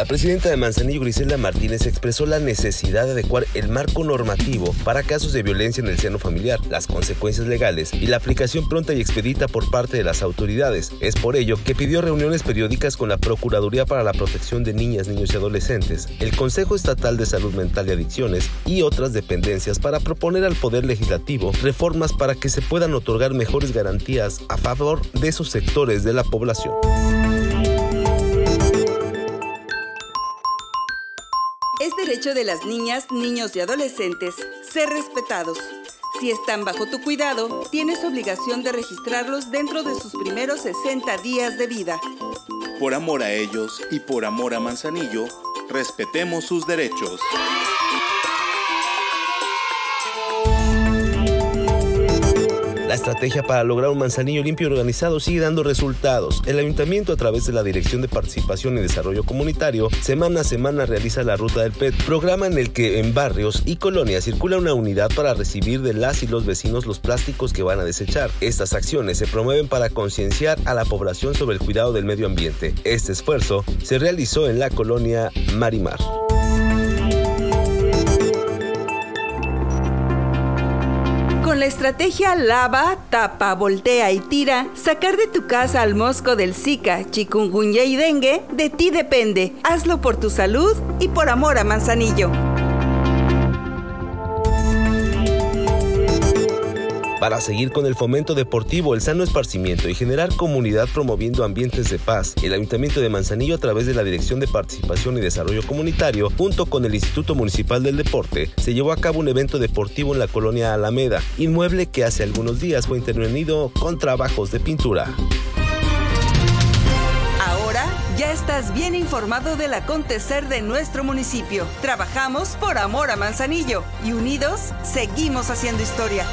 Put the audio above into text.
La presidenta de Manzanillo, Griselda Martínez, expresó la necesidad de adecuar el marco normativo para casos de violencia en el seno familiar, las consecuencias legales y la aplicación pronta y expedita por parte de las autoridades. Es por ello que pidió reuniones periódicas con la Procuraduría para la Protección de Niñas, Niños y Adolescentes, el Consejo Estatal de Salud Mental y Adicciones y otras dependencias para proponer al Poder Legislativo reformas para que se puedan otorgar mejores garantías a favor de esos sectores de la población. Derecho de las niñas, niños y adolescentes ser respetados. Si están bajo tu cuidado, tienes obligación de registrarlos dentro de sus primeros 60 días de vida. Por amor a ellos y por amor a Manzanillo, respetemos sus derechos. La estrategia para lograr un manzanillo limpio y organizado sigue dando resultados. El ayuntamiento a través de la Dirección de Participación y Desarrollo Comunitario semana a semana realiza la ruta del PET, programa en el que en barrios y colonias circula una unidad para recibir de las y los vecinos los plásticos que van a desechar. Estas acciones se promueven para concienciar a la población sobre el cuidado del medio ambiente. Este esfuerzo se realizó en la colonia Marimar. Con la estrategia lava, tapa, voltea y tira, sacar de tu casa al mosco del Zika, chikungunya y dengue, de ti depende. Hazlo por tu salud y por amor a Manzanillo. Para seguir con el fomento deportivo, el sano esparcimiento y generar comunidad promoviendo ambientes de paz. El Ayuntamiento de Manzanillo a través de la Dirección de Participación y Desarrollo Comunitario, junto con el Instituto Municipal del Deporte, se llevó a cabo un evento deportivo en la colonia Alameda, inmueble que hace algunos días fue intervenido con trabajos de pintura. Ahora ya estás bien informado del acontecer de nuestro municipio. Trabajamos por amor a Manzanillo y unidos seguimos haciendo historia.